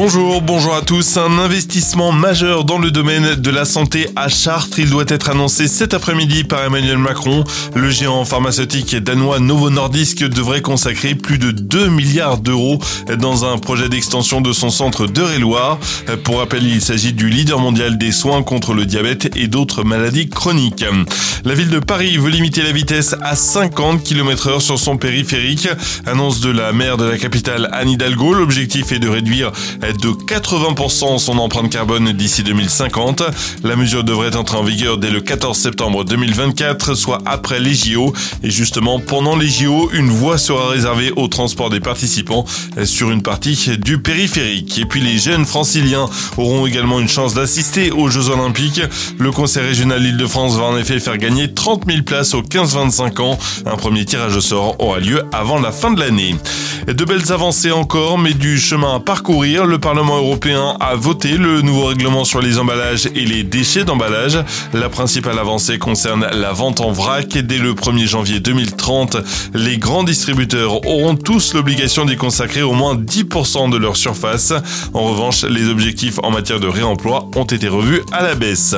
Bonjour, bonjour à tous. Un investissement majeur dans le domaine de la santé à Chartres. Il doit être annoncé cet après-midi par Emmanuel Macron. Le géant pharmaceutique danois Novo Nordisk devrait consacrer plus de 2 milliards d'euros dans un projet d'extension de son centre de loire Pour rappel, il s'agit du leader mondial des soins contre le diabète et d'autres maladies chroniques. La ville de Paris veut limiter la vitesse à 50 km heure sur son périphérique. Annonce de la maire de la capitale Anne Hidalgo. L'objectif est de réduire de 80% son empreinte carbone d'ici 2050. La mesure devrait entrer en vigueur dès le 14 septembre 2024, soit après les JO. Et justement, pendant les JO, une voie sera réservée au transport des participants sur une partie du périphérique. Et puis les jeunes franciliens auront également une chance d'assister aux Jeux Olympiques. Le Conseil régional Île-de-France va en effet faire gagner 30 000 places aux 15-25 ans. Un premier tirage au sort aura lieu avant la fin de l'année. De belles avancées encore, mais du chemin à parcourir. Le Parlement européen a voté le nouveau règlement sur les emballages et les déchets d'emballage. La principale avancée concerne la vente en vrac. Dès le 1er janvier 2030, les grands distributeurs auront tous l'obligation d'y consacrer au moins 10% de leur surface. En revanche, les objectifs en matière de réemploi ont été revus à la baisse.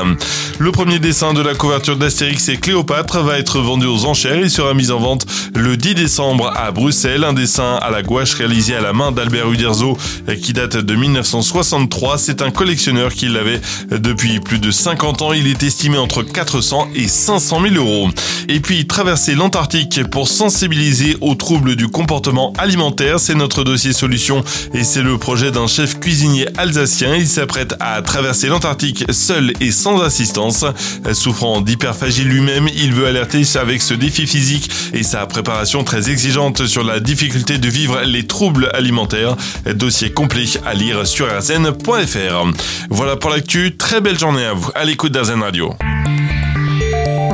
Le premier dessin de la couverture d'Astérix et Cléopâtre va être vendu aux enchères et sera mis en vente le 10 décembre à Bruxelles. Un dessin à la gouache réalisé à la main d'Albert Uderzo qui date de 1963. C'est un collectionneur qui l'avait depuis plus de 50 ans. Il est estimé entre 400 et 500 000 euros. Et puis traverser l'Antarctique pour sensibiliser aux troubles du comportement alimentaire, c'est notre dossier solution et c'est le projet d'un chef cuisinier alsacien. Il s'apprête à traverser l'Antarctique seul et sans assistance. Souffrant d'hyperphagie lui-même, il veut alerter avec ce défi physique et sa préparation très exigeante sur la difficulté de vivre les troubles alimentaires. Dossier complet à lire sur rzn.fr. Voilà pour l'actu, très belle journée à vous, à l'écoute d'Arzen Radio.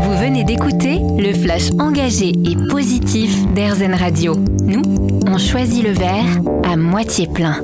Vous venez d'écouter le flash engagé et positif d'Airzen Radio. Nous, on choisit le verre à moitié plein.